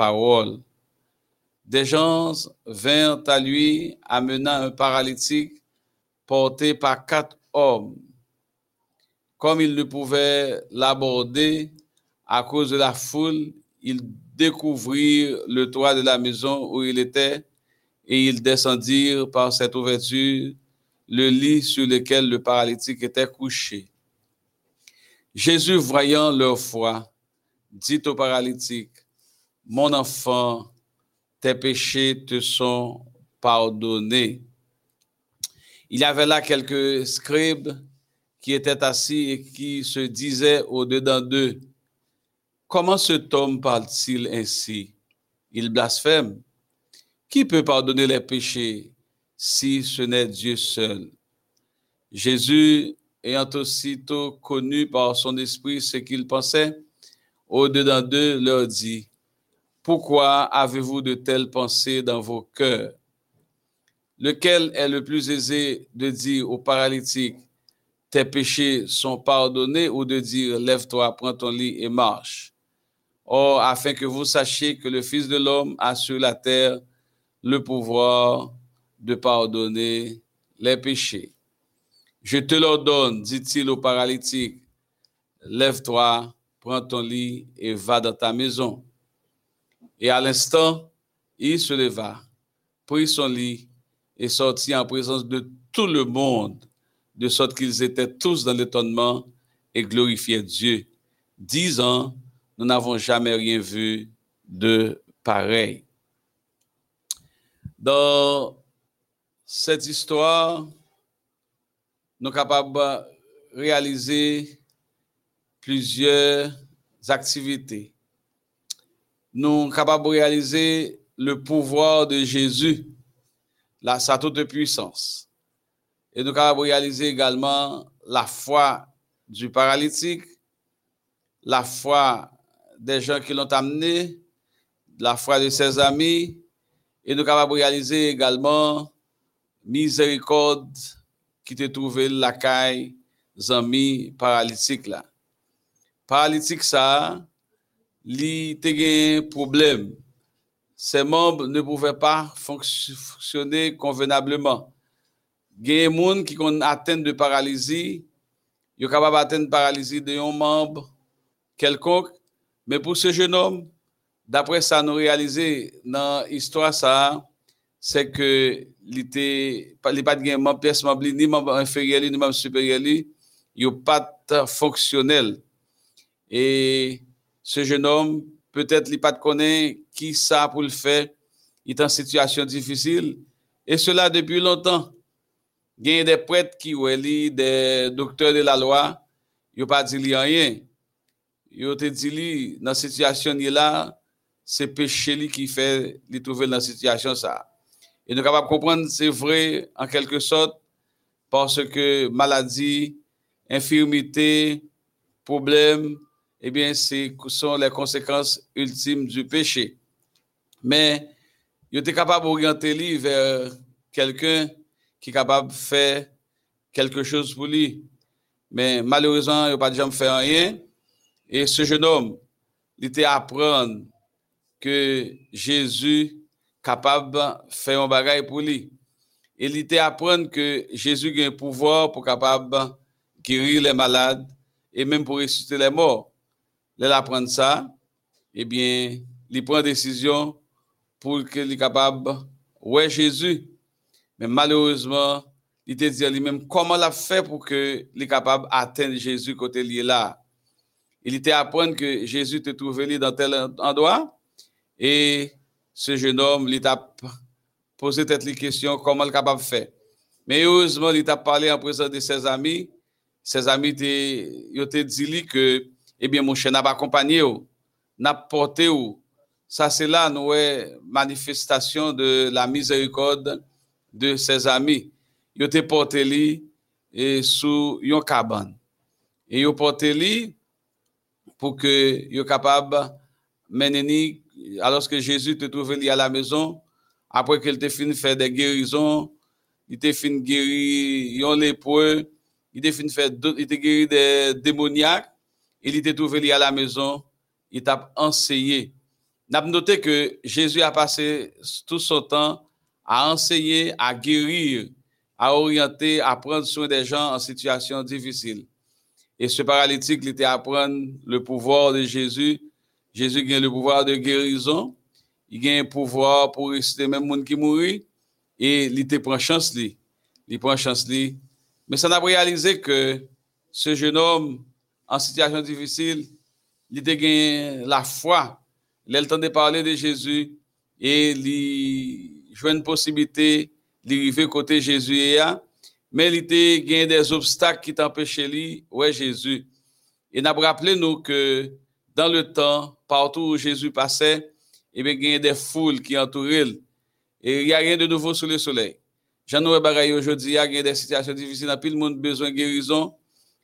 parole. Des gens vinrent à lui amenant un paralytique porté par quatre hommes. Comme ils ne pouvaient l'aborder à cause de la foule, ils découvrirent le toit de la maison où il était et ils descendirent par cette ouverture le lit sur lequel le paralytique était couché. Jésus, voyant leur foi, dit au paralytique, Mon enfant, tes péchés te sont pardonnés. Il y avait là quelques scribes qui étaient assis et qui se disaient au-dedans d'eux, Comment cet homme parle-t-il ainsi? Il blasphème. Qui peut pardonner les péchés si ce n'est Dieu seul? Jésus, ayant aussitôt connu par son esprit ce qu'il pensait, au-dedans d'eux leur dit, Pourquoi avez-vous de telles pensées dans vos cœurs? Lequel est le plus aisé de dire au paralytique, Tes péchés sont pardonnés ou de dire, Lève-toi, prends ton lit et marche? Or, afin que vous sachiez que le Fils de l'homme a sur la terre le pouvoir de pardonner les péchés. Je te l'ordonne, dit-il au paralytique, lève-toi, prends ton lit et va dans ta maison. Et à l'instant, il se leva, prit son lit et sortit en présence de tout le monde, de sorte qu'ils étaient tous dans l'étonnement et glorifiaient Dieu, disant, nous n'avons jamais rien vu de pareil. Dans cette histoire, nous sommes capables de réaliser plusieurs activités. Nous sommes capables de réaliser le pouvoir de Jésus, la, sa toute puissance. Et nous sommes capables de réaliser également la foi du paralytique, la foi des gens qui l'ont amené, la foi de ses amis, et nous capables de réaliser également miséricorde qui te trouvé la caille amis paralytique là. Paralytique ça, li te problème. Ses membres ne pouvaient pas fonctionner convenablement. Il y a des gens qui ont atteint de paralysie, ils sont capables d'atteindre paralysie de un membre quelconque, mais pour ce jeune homme, d'après ça, nous réalisé dans l'histoire, c'est que il n'était pas de membre pièce ni membre inférieur, ni membre supérieur, il n'est pas fonctionnel. Ce jeune homme, peut-être, il pas de connaître qui ça pour le faire? Il est en situation difficile. Et cela depuis longtemps. Il y a des prêtres qui ont des docteurs de la loi, ils n'ont pas dit rien yo te dit dans situation là c'est péché qui fait li trouver dans situation ça et nous capable comprendre c'est vrai en quelque sorte parce que maladie infirmité problème eh bien c'est sont les conséquences ultimes du péché mais il était capable d'orienter lui vers quelqu'un qui est capable de faire quelque chose pour lui mais malheureusement il n'a pas jamais fait rien et ce jeune homme, il était apprendre que Jésus capable de faire un bagage pour lui. Il était apprendre que Jésus a un pouvoir pour capable guérir les malades et même pour ressusciter les morts. Il apprend ça, eh bien, il prend décision pour qu'il soit capable ouais Jésus. Mais malheureusement, il te dit lui-même comment l'a fait pour qu'il soit capable d'atteindre Jésus côté lié là il était à apprendre que Jésus te trouvait dans tel endroit. Et ce jeune homme, il t'a posé cette question, comment il est capable de faire. Mais heureusement, il t'a parlé en présence de ses amis. Ses amis t'ont dit eh bien, mon chien n'a pas accompagné, n'a porté Ça, c'est là, nous, manifestation de la miséricorde de ses amis. Il t'a porté et sous une cabane. Et il porté lui pour que capable mener alors que Jésus te trouve à la maison après qu'il te fini faire des guérisons il te fini guérir les lépreux il te fini faire il te guéri des démoniaques il te trouvé à la maison il t'a enseigné n'a noté que Jésus a passé tout son temps à enseigner, à guérir, à orienter, à prendre soin des gens en situation difficile. Et ce paralytique, il était à prendre le pouvoir de Jésus. Jésus gagne le pouvoir de guérison. Il gagne le pouvoir pour rester même monde qui mourit. Et il te prend chance, lui. Il prend chance, lui. Mais ça n'a réalisé que ce jeune homme en situation difficile, il a gagné la foi. Il temps de parler de Jésus et il a une possibilité d'arriver côté Jésus. Mais il a gagné des obstacles qui t'empêchaient lui, ouais Jésus. Et n'a rappelé nous que dans le temps, partout où Jésus passait, il y a des foules qui entouraient. Et il n'y a rien de nouveau sous le soleil. J'en ai aujourd'hui, il y a des situations difficiles, il y a plus de monde besoin de guérison.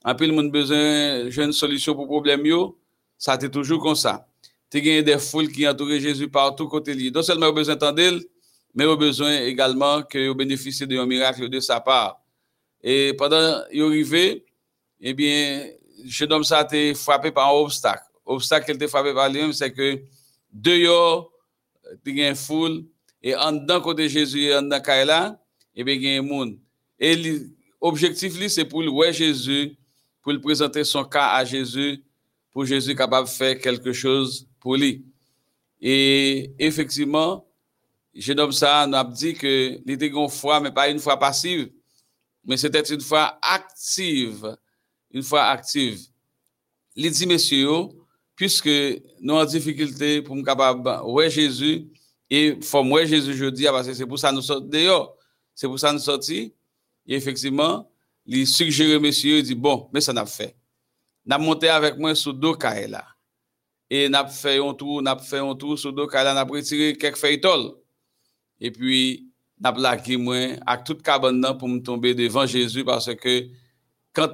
En le monde besoin d'une solution pour problème yo, ça été toujours comme ça. Tu as des foules qui entourent Jésus partout côté lui. Non seulement besoin d'entendre, mais au besoin également que bénéficier d'un miracle de sa part. Et pendant qu'il arrivé, eh bien, jeune homme ça a été frappé par un obstacle. L'obstacle qu'il a été frappé par lui-même, c'est que dehors, il y a une foule, et en dedans côté Jésus et en dedans Kaila, eh bien, il y a un monde. Et l'objectif, c'est pour lui présenter son cas à Jésus, pour Jésus capable de faire quelque chose pour lui. Et effectivement, jeune homme ça nous a dit que était une foi, mais pas une foi passive, mais c'était une foi active, une foi active. Il dit, messieurs, puisque nous avons difficulté pour nous capable ouais Jésus, et faut moi Jésus jeudi, parce que c'est pour ça nous sortons dehors, c'est pour ça nous sortis, et effectivement, il suggère monsieur, il dit, bon, mais ça n'a fait. N'a monté avec moi sur deux là. Et n'a fait un tour, n'a fait un tour sur deux là, n'a retiré quelques feuilles Et puis, n'a plaqué moi avec toute cabane pour me tomber devant Jésus parce que quand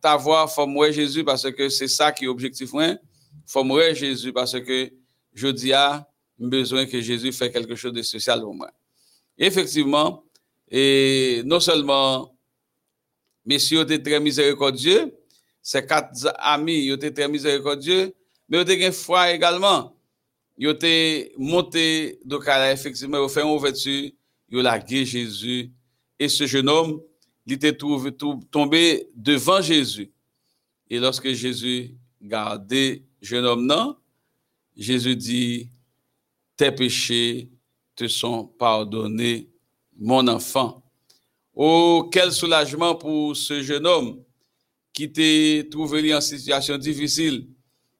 ta voix, faut moi Jésus parce que c'est ça qui est objectif moi. Faut moi Jésus parce que je dis à besoin que Jésus fasse quelque chose de spécial pour moi. effectivement, et non seulement messieurs étaient très miséricordieux. Ces quatre amis étaient très miséricordieux, mais ils étaient foi également. Ils étaient montés de Cala, effectivement, ils ont fait une ouverture, ils ont Jésus. Et ce jeune homme, il était tombé devant Jésus. Et lorsque Jésus gardait jeune homme, non, Jésus dit, tes péchés te sont pardonnés, mon enfant. Oh, quel soulagement pour ce jeune homme qui était trouvé en situation difficile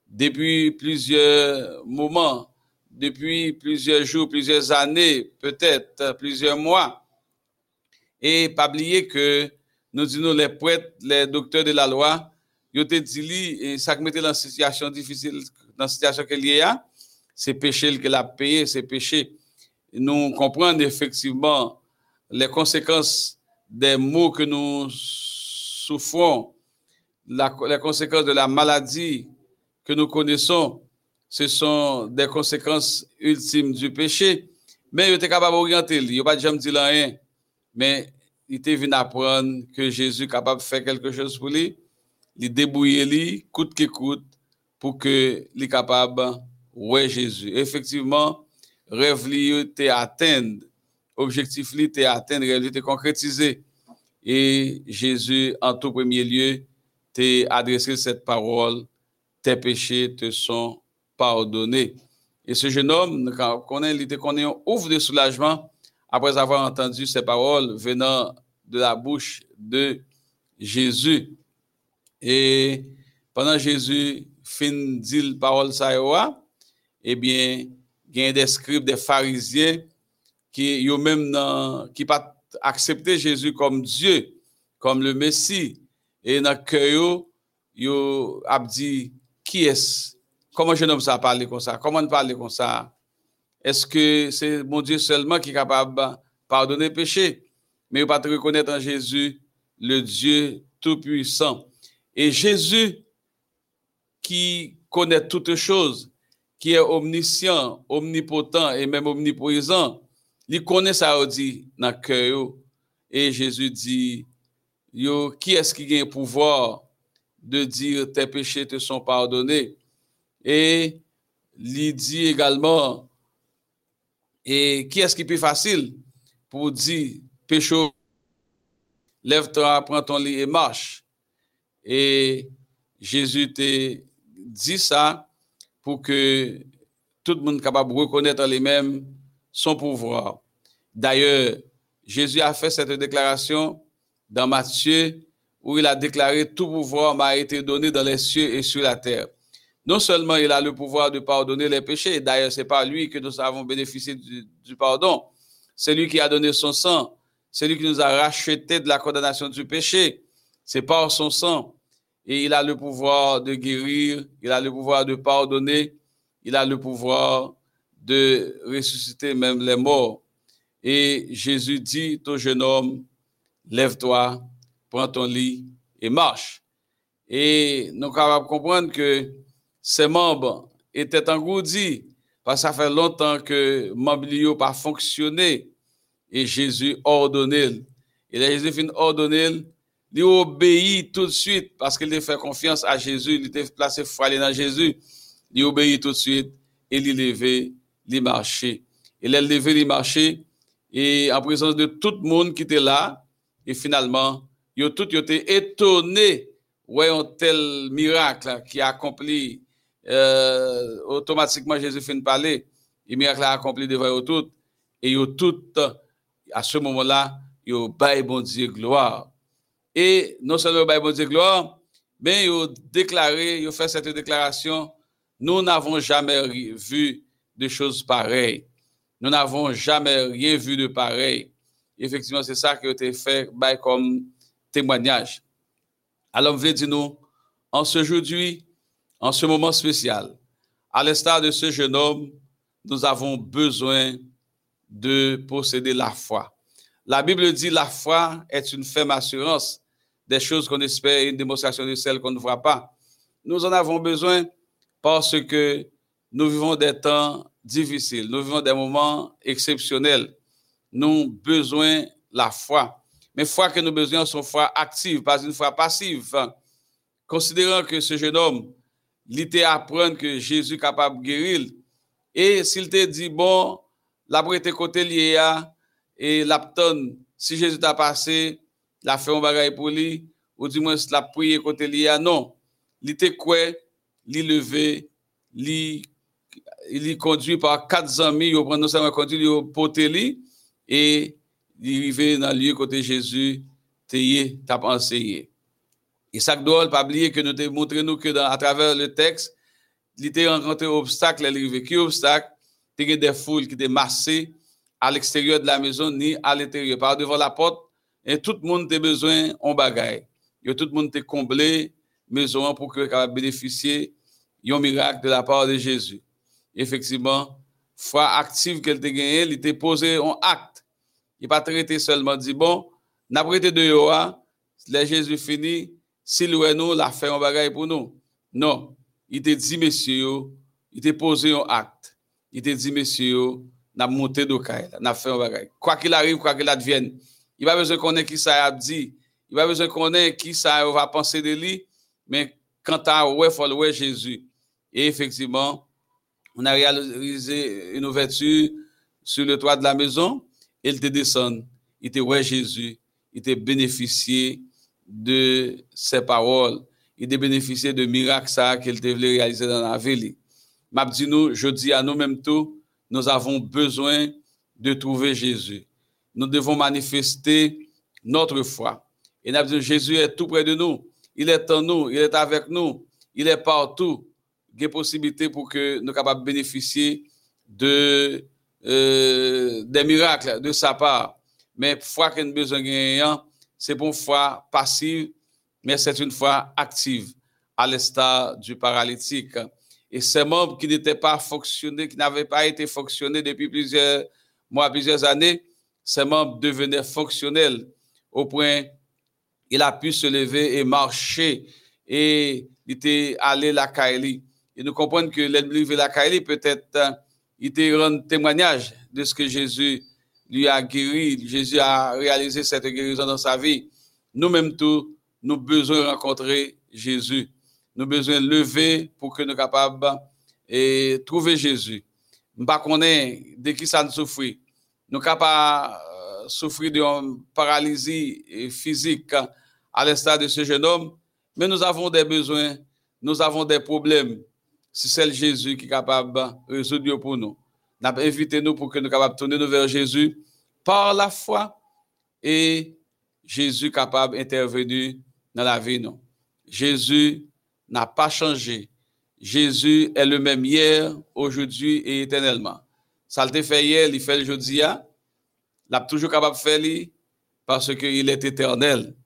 depuis plusieurs moments, depuis plusieurs jours, plusieurs années, peut-être plusieurs mois. Et pas oublier que nous disons les prêtres, les docteurs de la loi, ils ont dit et ça mettait dans situation difficile, dans situation qu'il y a, c'est péché qu'il a payé, c'est péché. Nous comprenons effectivement les conséquences des maux que nous souffrons, les conséquences de la maladie que nous connaissons, ce sont des conséquences ultimes du péché. Mais il était capable d'orienter, il n'a pas jamais dit rien, mais il était venu apprendre que Jésus est capable de faire quelque chose pour lui, il débrouiller lui, coûte que coûte, pour que il capable ouais Jésus. Effectivement, rêve lui était atteint objectif li était atteint, réalité concrétisée. Et Jésus, en tout premier lieu, t'a adressé cette parole, tes péchés te sont pardonnés. Et ce jeune homme, quand il était ouvre de soulagement après avoir entendu ces paroles venant de la bouche de Jésus. Et pendant Jésus fin dit parole ça, eh bien, il y a des scribes, des pharisiens qui yo même qui pas accepté Jésus comme Dieu, comme le Messie. Et dans cœur yo a dit qui est comment je nomme ça parler comme ça? Comment parler comme ça? Est-ce que c'est mon Dieu seulement qui est capable de pardonner le péché? Mais pas reconnaître en Jésus le Dieu tout-puissant. Et Jésus qui connaît toutes choses qui est omniscient, omnipotent et même omniprésent, il connaît dit dans. Et Jésus dit, qui est-ce qui a le pouvoir de dire tes péchés te sont pardonnés? Et il dit également, qui est-ce qui est facile pour dire, pécho, lève-toi, prends ton lit et marche? Et Jésus dit ça pour que tout le monde soit capable de reconnaître lui-même son pouvoir. D'ailleurs, Jésus a fait cette déclaration dans Matthieu où il a déclaré tout pouvoir m'a été donné dans les cieux et sur la terre. Non seulement il a le pouvoir de pardonner les péchés, d'ailleurs c'est par lui que nous avons bénéficié du, pardon, c'est lui qui a donné son sang, c'est lui qui nous a racheté de la condamnation du péché, c'est par son sang. Et il a le pouvoir de guérir, il a le pouvoir de pardonner, il a le pouvoir de ressusciter même les morts. Et Jésus dit au jeune homme, lève-toi, prends ton lit et marche. Et nous sommes capables comprendre que ses membres étaient engourdis parce que ça fait longtemps que membres n'ont pas fonctionné et Jésus ordonné. Et là, Jésus fin ordonné, il obéit tout de suite parce qu'il a fait confiance à Jésus, il était placé foi dans Jésus. Il obéit tout de suite et il levé, il marché. Il a levé, il marché et en présence de tout le monde qui était là et finalement Yo tout yo été étonné ouais un tel miracle qui a accompli euh, automatiquement Jésus fin de parler. Et miracle a accompli devant eux tout et yo tout à ce moment-là yo bail bon Dieu gloire. Et non seulement bail bon Dieu gloire mais yo déclaré yo fait cette déclaration. Nous n'avons jamais vu de choses pareilles nous n'avons jamais rien vu de pareil effectivement c'est ça qui a été fait comme témoignage. Alors, je dire nous, en ce jour en ce moment spécial, à l'instar de ce jeune homme, nous avons besoin de posséder la foi. La Bible dit la foi est une ferme assurance des choses qu'on espère et une démonstration de celles qu'on ne voit pas. Nous en avons besoin parce que nous vivons des temps difficiles, nous vivons des moments exceptionnels. Nous avons besoin de la foi. Mais foi que nous besoin sont foi active, pas une foi passive. Considérant que ce jeune homme, il était apprendre que Jésus est capable de guérir. Et s'il te dit, bon, la été côté lié et l'apton, si Jésus t'a passé, l'a fait un bagage pour lui, ou du moins la prié côté lié, non. Il était quoi, il levé, il il conduit par quatre amis, il prend non seulement conduit, il poté et arrivé dans le lieu côté Jésus, tu as enseigné. Et ça doit pas oublier que nous te montré nous que à travers le texte, il était rencontré obstacle, il arrivé. Qui obstacle? Il a des foules qui étaient massées à l'extérieur de la maison ni à l'intérieur. Par devant la porte, et tout le monde a besoin en bagaille. Et tout le monde a comblé maison pour que capable bénéficier d'un miracle de la part de Jésus. Effectivement, foi active qu'elle a gagnée, il était posé en acte il pas traité seulement dit bon, n'a prêté de yoa, les Jésus fini, s'il nous la fait un bagage pour nous. Non, il te dit messieurs, il te posé un acte. Il te dit messieurs, n'a monté de n'a fait un bagage. Quoi qu'il arrive, quoi qu'il advienne, il pas besoin qu'on ait qui ça a dit, il pas besoin qu'on ait qui ça va penser de lui, mais quand à ouais faut ouais Jésus. Et effectivement, on a réalisé une ouverture sur le toit de la maison il te descend, il te voit Jésus, il te bénéficié de ses paroles, il te bénéficié de miracles qu'il te voulait réaliser dans la dit nous, je dis à nous-mêmes nous avons besoin de trouver Jésus. Nous devons manifester notre foi. Et nous Jésus est tout près de nous. Il est en nous, il est avec nous, il est partout. Il y a possibilité pour que nous capables bénéficier de euh, des miracles de sa part. Mais foi qu'on a besoin de c'est pour une foi passive, mais c'est une foi active, à l'instar du paralytique. Et ces membres qui n'étaient pas fonctionnés, qui n'avaient pas été fonctionnés depuis plusieurs mois, plusieurs années, ces membres devenaient fonctionnels au point il a pu se lever et marcher et il était allé la Kaili. Et nous comprenons que l'ennemi de la Kaili peut-être il te rend témoignage de ce que Jésus lui a guéri. Jésus a réalisé cette guérison dans sa vie. Nous-mêmes tous, nous besoin rencontrer Jésus. Nous besoin lever pour que nous capables et trouver Jésus. Nous ne de qui ça nous souffre. Nous capables de souffrir d'une paralysie physique à l'instar de ce jeune homme, mais nous avons des besoins, nous avons des problèmes. C'est celle Jésus qui est capable de résoudre pour nous. Nous invité nous pour que nous soyons capables de tourner nous vers Jésus par la foi et Jésus capable d'intervenir dans la vie. Jésus n'a pas changé. Jésus est le même hier, aujourd'hui et éternellement. Ça le fait hier, il fait aujourd'hui. Il est toujours capable de faire parce qu'il est éternel.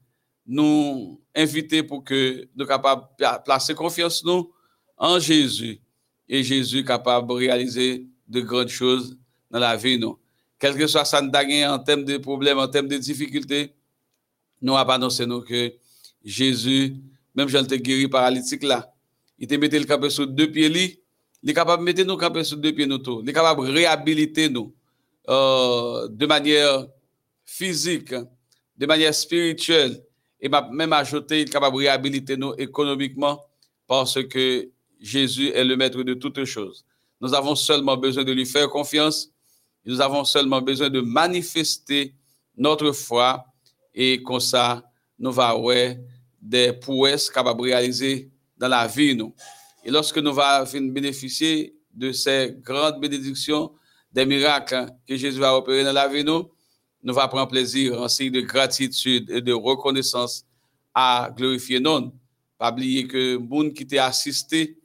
Nous inviter pour que nous capables de placer confiance nous en Jésus et Jésus capable de réaliser de grandes choses dans la vie nous. Quel que soit ça en termes de problèmes, en termes de difficultés, nous avons annoncé nous que Jésus, même Jean te guéri paralytique là, il te mettait le capé sur deux pieds, il est capable de mettre nos capés sur deux pieds nous. Il est capable de réhabiliter nous euh, de manière physique, de manière spirituelle, et même ajouter, il est capable de réhabiliter nous économiquement parce que Jésus est le maître de toutes choses. Nous avons seulement besoin de lui faire confiance. Nous avons seulement besoin de manifester notre foi et comme ça, nous allons des prouesses capables de réaliser dans la vie. Nous. Et lorsque nous allons bénéficier de ces grandes bénédictions, des miracles que Jésus va opérer dans la vie, nous, nous allons prendre plaisir en signe de gratitude et de reconnaissance à glorifier non. Pas oublier que le monde qui t'a assisté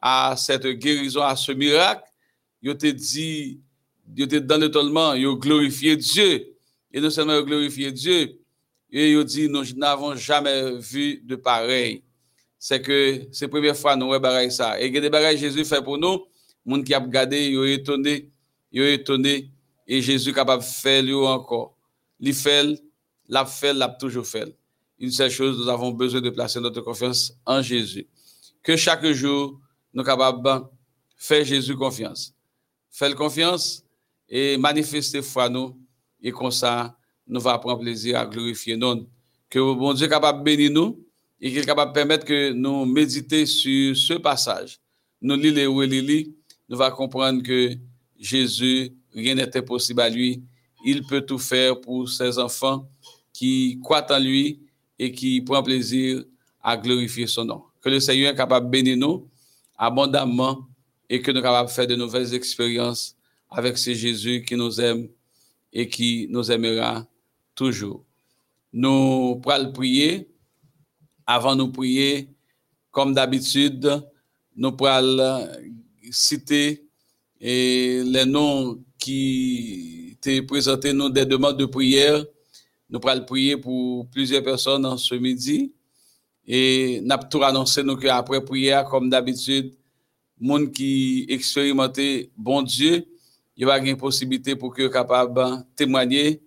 à cette guérison, à ce miracle, il te dit, il te dans l'étonnement, il glorifié Dieu. Et non seulement glorifié Dieu, et il dit, nous n'avons jamais vu de pareil c'est que c'est la première fois nous voyons ça. Et des bagages Jésus fait pour nous, les gens qui ont regardé, ils ont étonné, ils ont étonné, et Jésus est capable de faire lui encore. Il fait, l'a fait, l'a toujours fait. Une seule chose, nous avons besoin de placer notre confiance en Jésus. Que chaque jour, nous capables de faire Jésus confiance. Faire confiance et manifester foi nous, et comme ça, nous allons prendre plaisir à glorifier nous. Que bon Dieu est capable de bénir nous et qu'il est capable de permettre que nous méditions sur ce passage. Nous lisons et nous allons comprendre que Jésus, rien n'était possible à lui. Il peut tout faire pour ses enfants qui croient en lui et qui prennent plaisir à glorifier son nom. Que le Seigneur est capable de bénir nous abondamment et que nous capables de faire de nouvelles expériences avec ce Jésus qui nous aime et qui nous aimera toujours. Nous pourrons prier avant de prier, comme d'habitude, nous pourrons citer les noms qui étaient présentés, nous, des demandes de prière. Nous pourrons prier pour plusieurs personnes en ce midi. Et nous avons annoncé nous qu'après prière, comme d'habitude, monde qui expérimenté bon Dieu, il y a une possibilité pour que capable de témoigner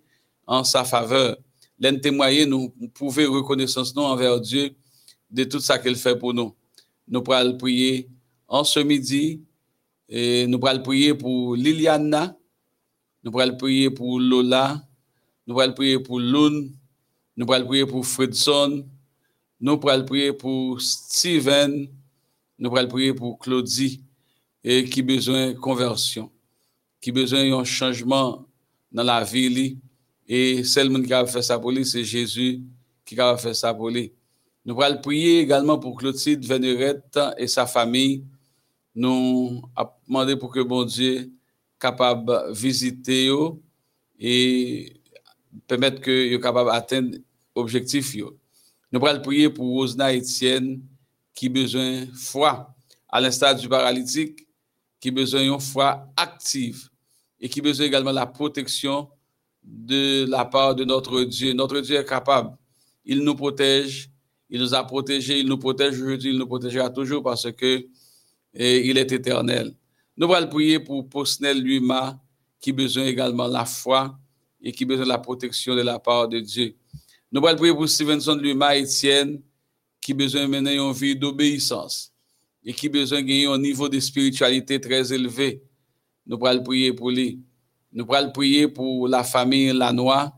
en sa faveur l'en témoigner, nous pouvons reconnaissance nous envers Dieu de tout ça qu'il fait pour nous. Nous pourrons prier en ce midi, et nous pourrons prier pour Liliana, nous pourrons prier pour Lola, nous pourrons prier pour Lune, nous pourrons prier pour Fredson, nous pourrons prier pour Steven, nous pourrons prier pour Claudie, et qui besoin de conversion, qui besoin d'un changement dans la vie, et seul qui a fait ça pour lui, c'est Jésus qui a fait ça pour lui. Nous allons prier également pour Clotilde Vénérette et sa famille. Nous demandé pour que bon Dieu capable de visiter et permettre que soient capable d'atteindre l'objectif. Nous allons prier pour Rosna Etienne qui a besoin de foi, à l'instar du paralytique, qui a besoin d'une foi active et qui a besoin également de la protection de la part de notre Dieu. Notre Dieu est capable. Il nous protège. Il nous a protégés. Il nous protège aujourd'hui. Il nous protégera toujours parce que il est éternel. Nous allons prier pour Posnel Luma, qui a besoin également de la foi et qui a besoin de la protection de la part de Dieu. Nous allons prier pour Stevenson Luma Etienne, qui besoin de mener une vie d'obéissance et qui besoin gagner un niveau de spiritualité très élevé. Nous allons prier pour lui. Nous pourrons prier pour la famille Lanois.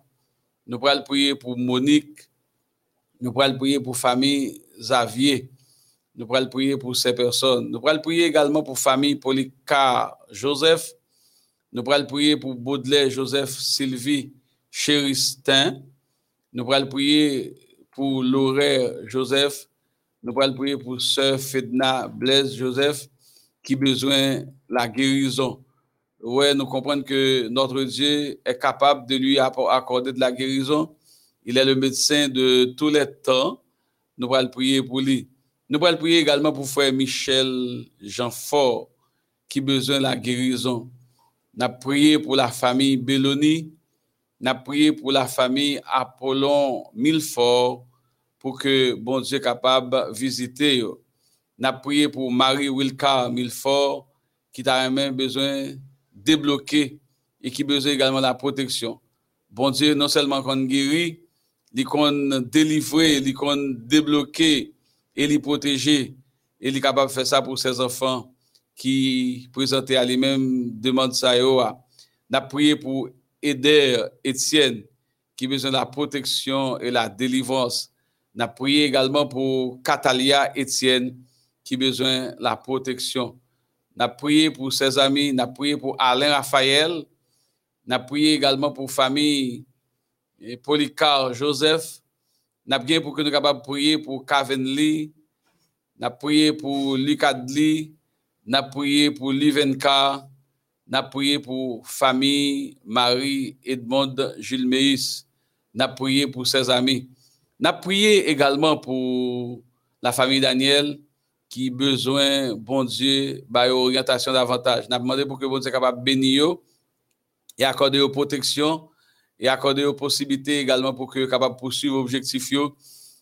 Nous pourrons prier pour Monique. Nous pourrons prier pour la famille Xavier. Nous pourrons prier pour ces personnes. Nous pourrons prier également pour famille Polycar Joseph. Nous pourrons prier pour Baudelaire Joseph Sylvie Chéristin. Nous pourrons prier pour Laurent Joseph. Nous pourrons prier pour Sœur Fedna Blaise Joseph qui besoin la guérison. Oui, nous comprenons que notre Dieu est capable de lui accorder de la guérison. Il est le médecin de tous les temps. Nous allons prier pour lui. Nous allons prier également pour frère Michel Jean-Fort qui besoin de la guérison. Nous prié pour la famille Belloni. Avons prié pour la famille Apollon Milfort pour que bon Dieu capable de visiter. Avons prié pour Marie Wilka Milfort qui a même besoin débloquer et qui a besoin également de la protection. Bon Dieu, non seulement qu'on guérit, il qu'on délivrer, il qu'on débloquer et les protéger. Et il est capable de faire ça pour ses enfants qui présentaient à lui-même demande ça. N'a prié pour aider Étienne qui a besoin de la protection et la délivrance. N'a prié également pour Catalia Étienne qui a besoin de la protection. N'a prié pour ses amis, n'a prié pour Alain Raphaël, n'a prié également pour famille Polycar Joseph, n'a prié pour que nous capables prier pour Kevin Lee, prié pour Lucadli, pour Livenka, n'a prié pour famille Marie Edmond Gilles Meis, n'a prié pour ses amis. N'a prié également pour la famille Daniel qui a besoin, bon Dieu, de orientation davantage. N'a demandé pour que bon Dieu soit capable de bénir et accorder aux protection et accorder aux possibilités également pour que capable de poursuivre l'objectif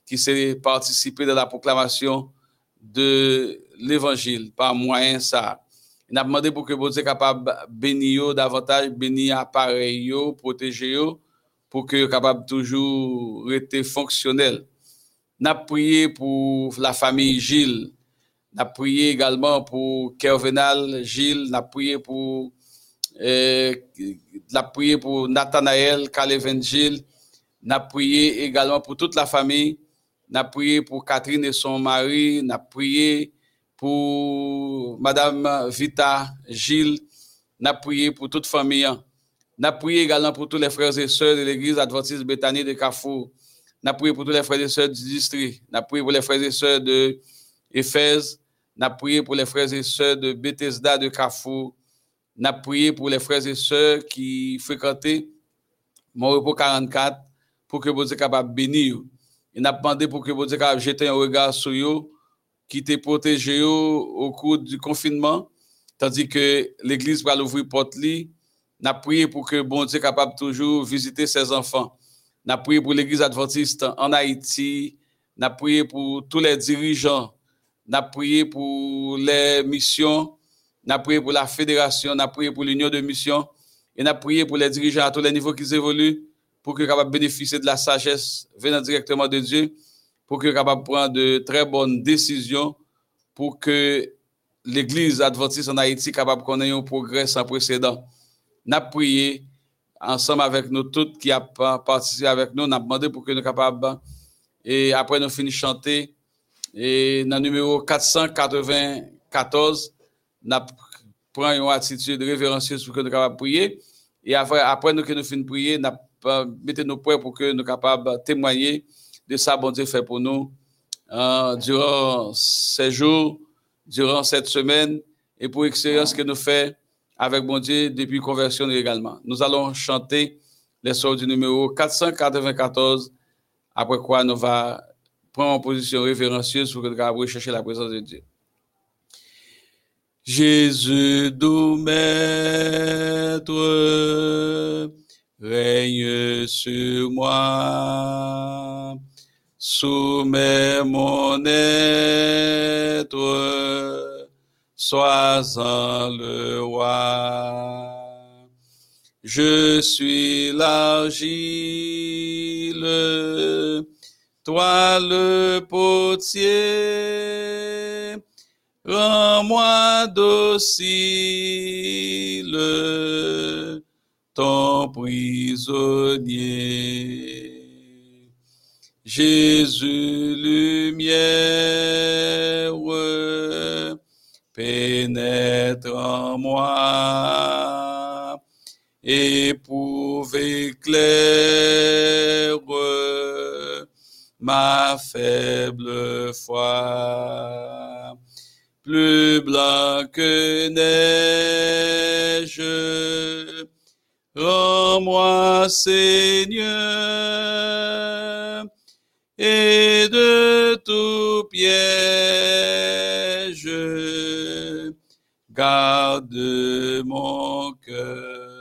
qui c'est participer dans la proclamation de l'évangile par moyen ça. Il a demandé pour que vous soyez capable de bénir davantage, bénir appareil, protéger pour que capable toujours rester fonctionnel. N'a prié pour la famille Gilles. N'a prié également pour Kervenal Gilles. N'a prié pour n'a prié pour Nathanaël Caleven Gilles. N'a prié également pour toute la famille n'a prié pour Catherine et son mari, n'a prié pour Madame Vita Gilles, n'a pour toute famille. N'a également pour tous les frères et sœurs de l'église adventiste Bethany de Carrefour. N'a pour tous les frères et sœurs du district. N'a pour les frères et sœurs de Éphèse. N'a pour les frères et sœurs de Bethesda de Carrefour. N'a pour les frères et sœurs qui fréquentaient mon repos 44 pour que vous soyez capables de bénir. Il a demandé pour que vous jeté un regard sur eux, qui te protégé au cours du confinement, tandis que l'Église va l'ouvrir porte. N'a prié pour que bon Dieu capable toujours visiter ses enfants. N'a prié pour l'Église adventiste en Haïti. N'a prié pour tous les dirigeants. N'a prié pour les missions. N'a prié pour la fédération. N'a prié pour l'union de missions. Et n'a prié pour les dirigeants à tous les niveaux qui évoluent pour que capable bénéficier de la sagesse venant directement de Dieu, pour que capable prendre de très bonnes décisions, pour que l'Église adventiste en Haïti capable qu'on ait un progrès sans précédent. N'a prié ensemble avec nous toutes qui a participé avec nous, n'a demandé pour que nous capables et après nous finissons chanter. Et dans le numéro 494 n'a pris une attitude révérencieuse pour que nous capables prier. Et après après nous que nous finissons prier n'a mettez nous prêts pour que nous capables témoigner de ça, bon Dieu fait pour nous euh, durant ces jours, durant cette semaine et pour l'expérience que nous faisons avec bon Dieu depuis conversion également. Nous allons chanter les sorts du numéro 494, après quoi nous va prendre en position référentieuse pour que nous puissions chercher la présence de Dieu. Jésus, nous maître, règne sur moi. Soumets mon être, sois-en le roi. Je suis l'argile, toi le potier, rends-moi docile ton prisonnier. Jésus, lumière, pénètre en moi, éprouve éclaire ma faible foi. Plus blanc que neige, rends-moi Seigneur, et de tout piège, garde mon cœur.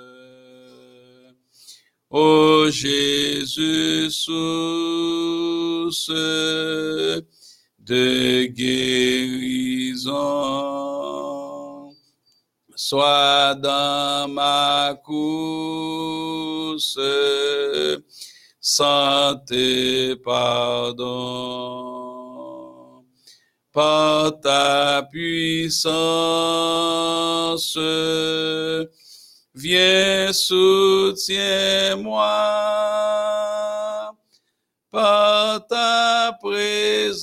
Ô Jésus, source de guérison, sois dans ma course, santé, pardon. Par ta puissance, viens, soutiens-moi. Par ta présence,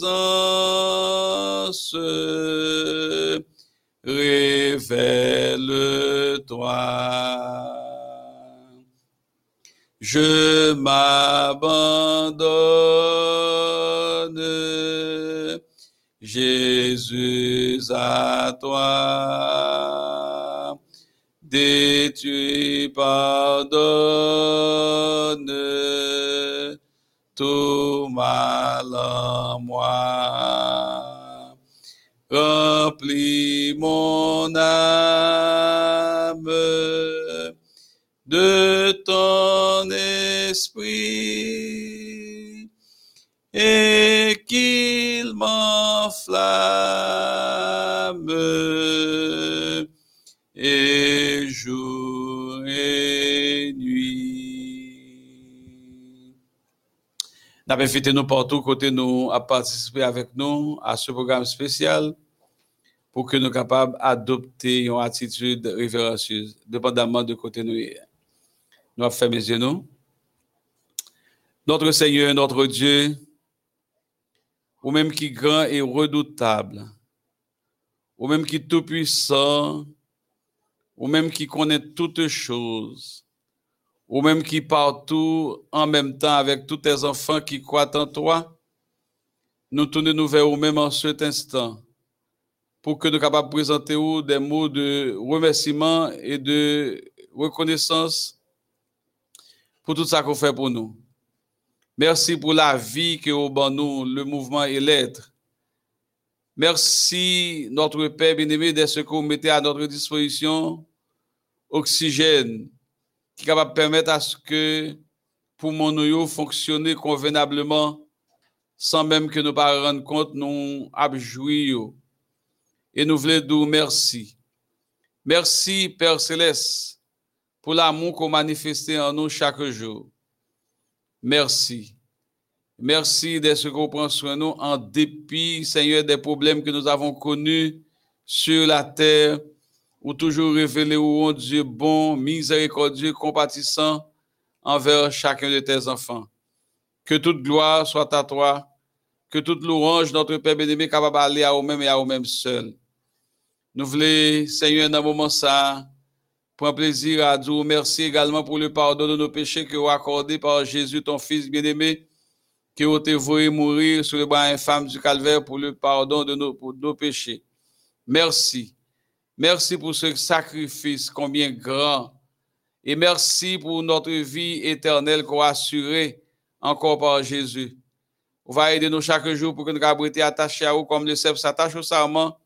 révèle-toi je m'abandonne, Jésus à toi. Détruis, pardonne tout mal en moi. Remplis mon âme de ton esprit et qu'il m'enflamme et jour et nuit. Nous invité nous partout côté nous à participer avec nous à ce programme spécial pour que nous soyons capables d'adopter une attitude révérencieuse, dépendamment de côté nous. Nous avons fait mes yeux, nous. Notre Seigneur, notre Dieu, ou même qui grand et redoutable, ou même qui tout puissant, ou même qui connaît toutes choses, ou même qui partout en même temps avec tous tes enfants qui croient en toi, nous tournons vers vous-même en cet instant pour que nous capables de présenter des mots de remerciement et de reconnaissance pour tout ça qu'on fait pour nous. Merci pour la vie que vous ban nous, le mouvement et l'être. Merci, notre Père bien-aimé, de ce que vous mettez à notre disposition, oxygène, qui est capable de permettre à ce que pour mon noyau fonctionner convenablement, sans même que nous pas rendre compte, nous abjouir. Et nous voulons dire merci. Merci, Père Céleste, pour l'amour qu'on manifesté en nous chaque jour. Merci. Merci de ce que vous prenez soin de nous en dépit, Seigneur, des problèmes que nous avons connus sur la terre, ou toujours révélé où Dieu bon, miséricordieux, compatissant envers chacun de tes enfants. Que toute gloire soit à toi, que toute louange, notre Père béni, capable d'aller à vous-même et à vous-même seul. Nous voulons, Seigneur, dans moment ça, Prends plaisir à dire merci également pour le pardon de nos péchés que vous accordé par Jésus, ton Fils bien-aimé, qui a été voué mourir sur le bras infâme du calvaire pour le pardon de nos, nos péchés. Merci. Merci pour ce sacrifice combien grand. Et merci pour notre vie éternelle qu'on a assurée encore par Jésus. On va aider nous chaque jour pour que nous puissions attachés à vous comme le cèpe s'attache au serment,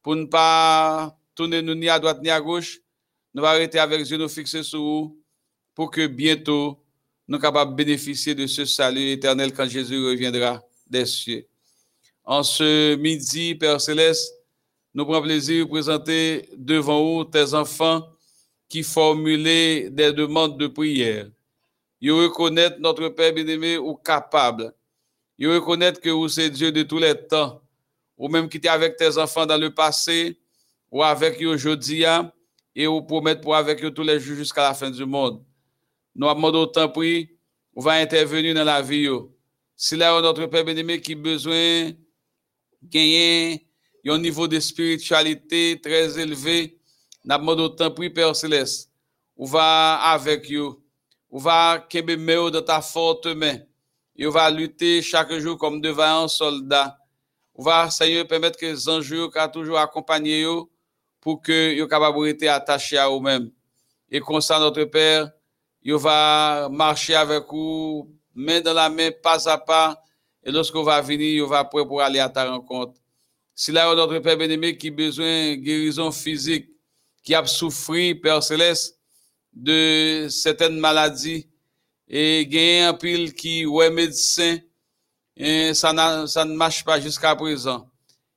pour ne pas tourner nous ni à droite ni à gauche, nous allons arrêter avec les yeux nous fixer sur vous pour que bientôt nous capables de bénéficier de ce salut éternel quand Jésus reviendra des cieux. En ce midi, Père Céleste, nous prenons plaisir de présenter devant vous tes enfants qui formulaient des demandes de prière. Ils reconnaissent notre Père bien-aimé ou capable. Ils reconnaissent que vous êtes Dieu de tous les temps, ou même qui était avec tes enfants dans le passé, ou avec aujourd'hui, et vous promettez pour avec tous les jours jusqu'à la fin du monde. Nous avons autant pris, on va intervenir dans la vie. Si là, notre Père béni qui a besoin de gagner un niveau de spiritualité très élevé. N'a demandé autant prix Père céleste. On va avec vous. On va kembe dans ta forte main. Et on va lutter chaque jour comme devant un soldat. On va, Seigneur, permettre que les anges soient toujours accompagner vous pour que vous capable d'être attachés à vous-même. Et comme ça, notre Père, il va marcher avec vous, main dans la main, pas à pas. Et lorsqu'on va venir, il va prêt pour aller à ta rencontre. Si là, notre Père bien-aimé qui a besoin de guérison physique, qui a souffert, Père Céleste, de certaines maladies, et gagner un pile qui ouais médecin, et ça, ça ne marche pas jusqu'à présent.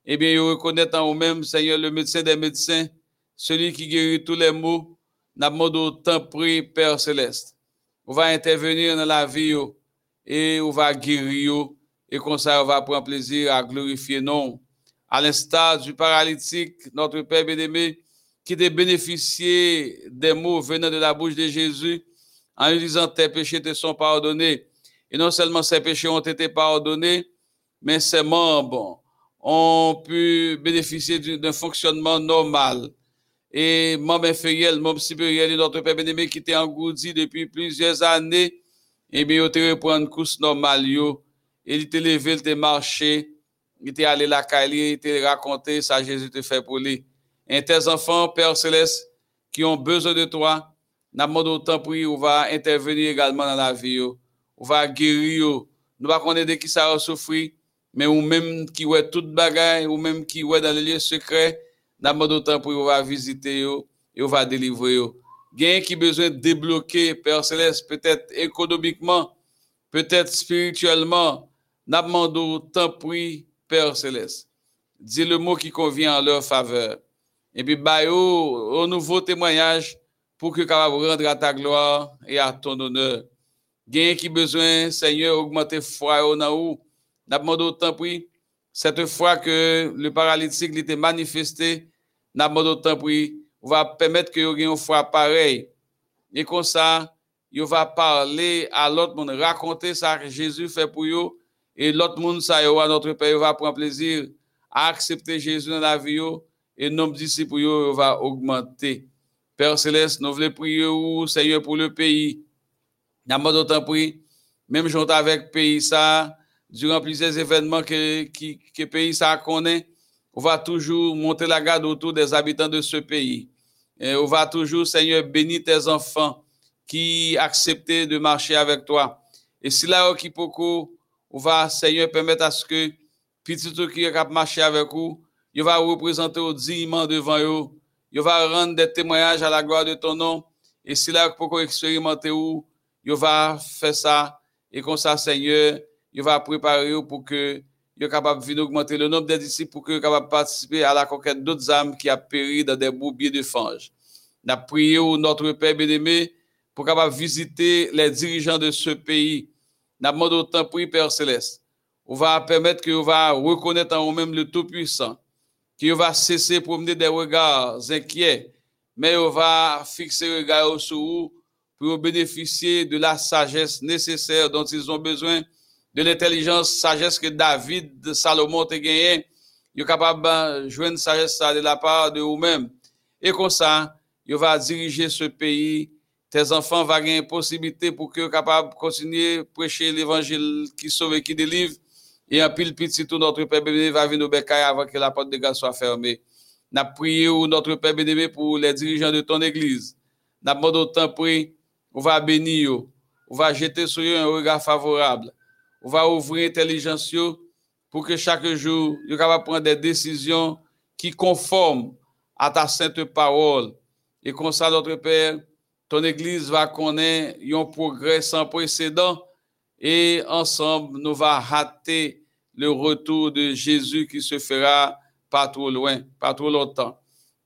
Eh bien, il reconnaît en vous-même, Seigneur, le médecin des médecins, celui qui guérit tous les maux, n'a autant pris, Père Céleste. On va intervenir dans la vie, et on va guérir, et comme ça, on va prendre plaisir à glorifier non à l'instar du paralytique, notre Père bien-aimé, qui a bénéficié des mots venant de la bouche de Jésus, en lui disant tes péchés te sont pardonnés. Et non seulement ses péchés ont été pardonnés, mais ses membres ont pu bénéficier d'un fonctionnement normal. Et membre inférieur, membre supérieur de notre Père bien-aimé qui était engourdi depuis plusieurs années, et eh bien, il repris une course normale, il était levé, il était marché, il était allé la caille, il était raconté ça Jésus te fait pour lui. Et tes enfants, Père Céleste, qui ont besoin de toi, n'a pas autant pour on va intervenir également dans la vie, on va guérir, nous va connaître qui ça a souffert, mais ou même qui ouais toute bagaille, ou même qui ouais dans les lieux secrets, n'a pas autant pour on va visiter et on va délivrer Gain qui besoin de débloquer, Père Céleste, peut-être économiquement, peut-être spirituellement, n'a pas autant pour Père Céleste. Dis le mot qui convient en leur faveur. Et puis, bah, au nouveau témoignage pour que capable rendre à ta gloire et à ton honneur. Gain qui besoin, Seigneur, augmenter foi au naou. N'a demandé autant. Cette fois que le paralytique était manifesté, n'a demandé autant. On va permettre que ayez une foi pareille. Et comme ça, il va parler à l'autre monde, raconter ça que Jésus fait pour vous et l'autre monde, ça, notre Père, va prendre plaisir à accepter Jésus dans la vie, et nos disciples va augmenter. Père Céleste, nous voulons prier, Seigneur, pour le pays. Nous avons d'autant prié, même j'entends avec le pays, durant plusieurs événements que, le pays ça connaît, on va toujours monter la garde autour des habitants de ce pays. Et on va toujours, Seigneur, bénir tes enfants qui acceptent de marcher avec toi. Et si là, qui beaucoup on va, Seigneur, permettre à ce que petit qui a marché avec vous, il va représenter au dignement devant vous. Il va rendre des témoignages à la gloire de ton nom. Et si là, pour expérimenter où, il va faire ça. Et comme ça, Seigneur, il va préparer pour que soit capable de augmenter le nombre de disciples pour que capable participer à la conquête d'autres âmes qui a péri dans des bourbiers de fange. Avons prié notre Père bien-aimé pour capable visiter les dirigeants de ce pays n'a demandé autant pour Père Céleste. On va permettre que va reconnaître en nous-mêmes le Tout-Puissant, qu'il va cesser de mener des regards inquiets, mais on va fixer le regard sur vous pour bénéficier de la sagesse nécessaire dont ils ont besoin, de l'intelligence, sagesse que David, Salomon a gagné. Est capable une sagesse de la part de vous-même. Et comme ça, il va diriger ce pays tes enfants vont une possibilité pour capables de continuer à prêcher l'évangile qui sauve et qui délivre. Et un pile petit tout notre Père béni va venir au bécaille avant que la porte de grâce soit fermée. N'a prié notre Père béni pour les dirigeants de ton église. N'a demandé autant prier. On va bénir, on va jeter sur eux un regard favorable. On va ouvrir l'intelligence pour que chaque jour, ils capable prendre des décisions qui conforment à ta sainte parole. Et comme ça, notre Père, ton Église va connaître un progrès sans précédent et ensemble, nous va rater le retour de Jésus qui se fera pas trop loin, pas trop longtemps.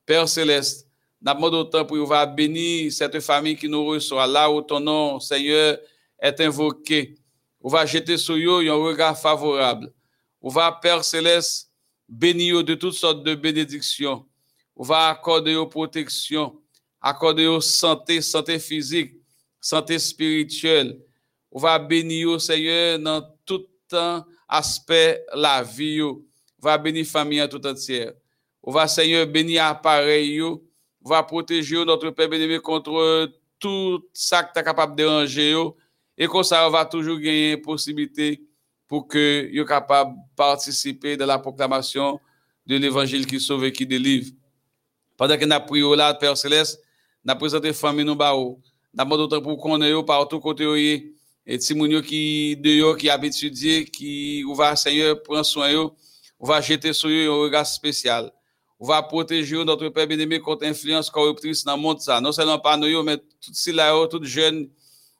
Père Céleste, n'a pas d'autant pour va bénir cette famille qui nous reçoit là où ton nom, Seigneur, est invoqué. On va jeter sur eux un regard favorable. On va, Père Céleste, bénir de toutes sortes de bénédictions. On va accorder aux protections accorder santé, santé physique, santé spirituelle. On va bénir Seigneur dans tout aspect la vie. On va bénir famille tout entière. On va, Seigneur, bénir appareil, va protéger notre Père béni contre tout ça que tu es capable de déranger. E kon sa va toujou genye posibilite pou ke yo kapab partisipe de la proklamasyon de l'Evangil ki sove ki deliv. Padè ke na priyo la, Père Céleste, na prezante fami nou ba ou. Na mou doutan pou konen yo partou kote yo ye. Et si moun yo ki de yo ki ap etudye, ki ou va seigneur pran soin yo, ou va jete sou yo yon regard spesyal. Ou va proteje yo notre Père bien-aimé konti influence korruptrice nan moun sa. Non selan pa nou yo, men tout si la yo, tout jen yo,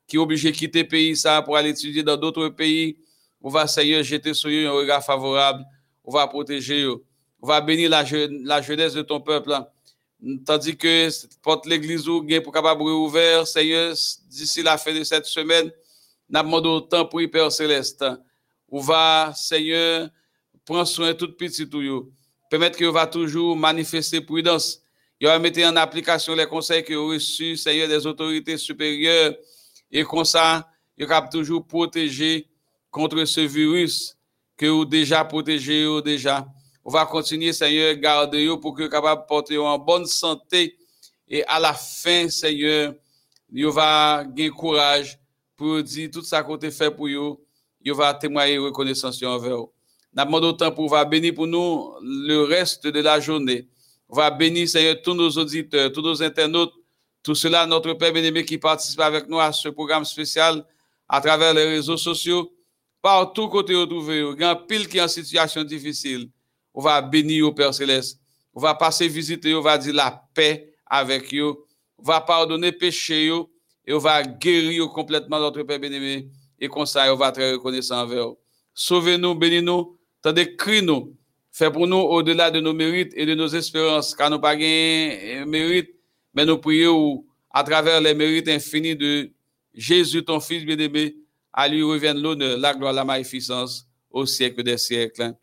quitter le pays ça pour aller étudier dans d'autres pays. On va Seigneur jeter sur eux un regard favorable. On va protéger eux. On va bénir la, jeunesse de ton peuple. Tandis que porte l'église ou pour capable ouvert, Seigneur, d'ici la fin de cette semaine, n'a demandé autant pour Père Céleste. On va, Seigneur, prendre soin tout petit tout. Permettre que va toujours manifester prudence. Il va mettre en application les conseils que vous reçus, Seigneur, des autorités supérieures. Et comme ça, il va toujours protéger contre ce virus que vous déjà protégé déjà. On va continuer, Seigneur, garder vous pour que vous capable porter en bonne santé. Et à la fin, Seigneur, vous va gagner courage pour dire tout ça qu'on fait pour vous. Vous va témoigner reconnaissance envers vous. Nous demandons autant pour va bénir pour nous le reste de la journée. On va bénir, Seigneur, tous nos auditeurs, tous nos internautes, tout cela, notre Père bien-aimé qui participe avec nous à ce programme spécial à travers les réseaux sociaux. Partout côté où vous il y a pile qui est en situation difficile. On va bénir au Père Céleste. On va passer visiter, on va dire la paix avec eux. On va pardonner péché et on va guérir complètement notre Père bien-aimé. Et comme ça, on va être reconnaissant envers eux. Sauvez-nous, bénis-nous, tandis nous. Fais pour nous au-delà de nos mérites et de nos espérances, car nous pas de mérite, mais nous prions à travers les mérites infinis de Jésus, ton Fils bien-aimé, à lui revienne l'honneur, la gloire, la magnificence au siècle des siècles.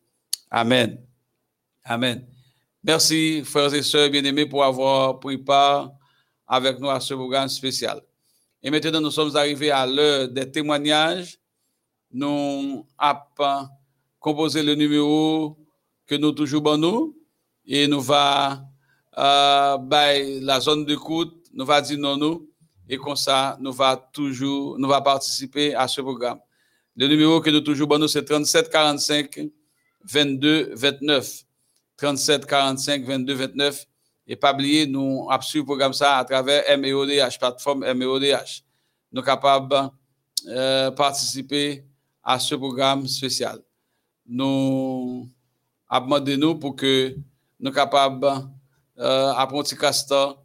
Amen. Amen. Merci, frères et sœurs bien-aimés, pour avoir pris part avec nous à ce programme spécial. Et maintenant, nous sommes arrivés à l'heure des témoignages. Nous avons composé le numéro que nous toujours bon nous et nous va euh, la zone d'écoute, nous va dire non nous et comme ça, nous va toujours, nous va participer à ce programme. Le numéro que nous toujours bon c'est 37 45 22 29. 37 45 22 29. Et pas oublier, nous avons le programme ça à travers MEODH, plateforme MEODH. Nous sommes capables de euh, participer à ce programme spécial. Nous demandé nous pour que nous capables euh, apprendre castor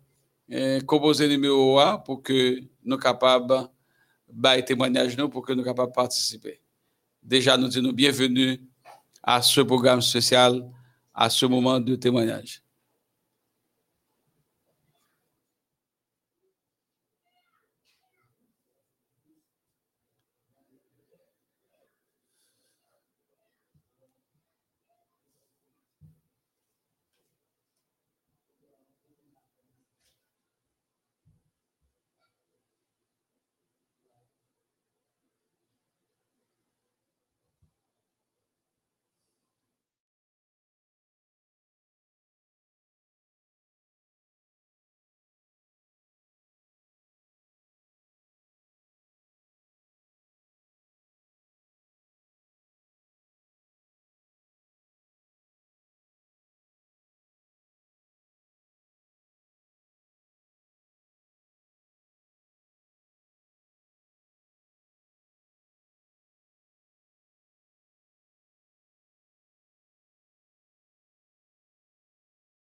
composer numéro 1 pour que nous capables de témoignage nous pour que nous capables participer. Déjà, nous disons bienvenue à ce programme spécial, à ce moment de témoignage.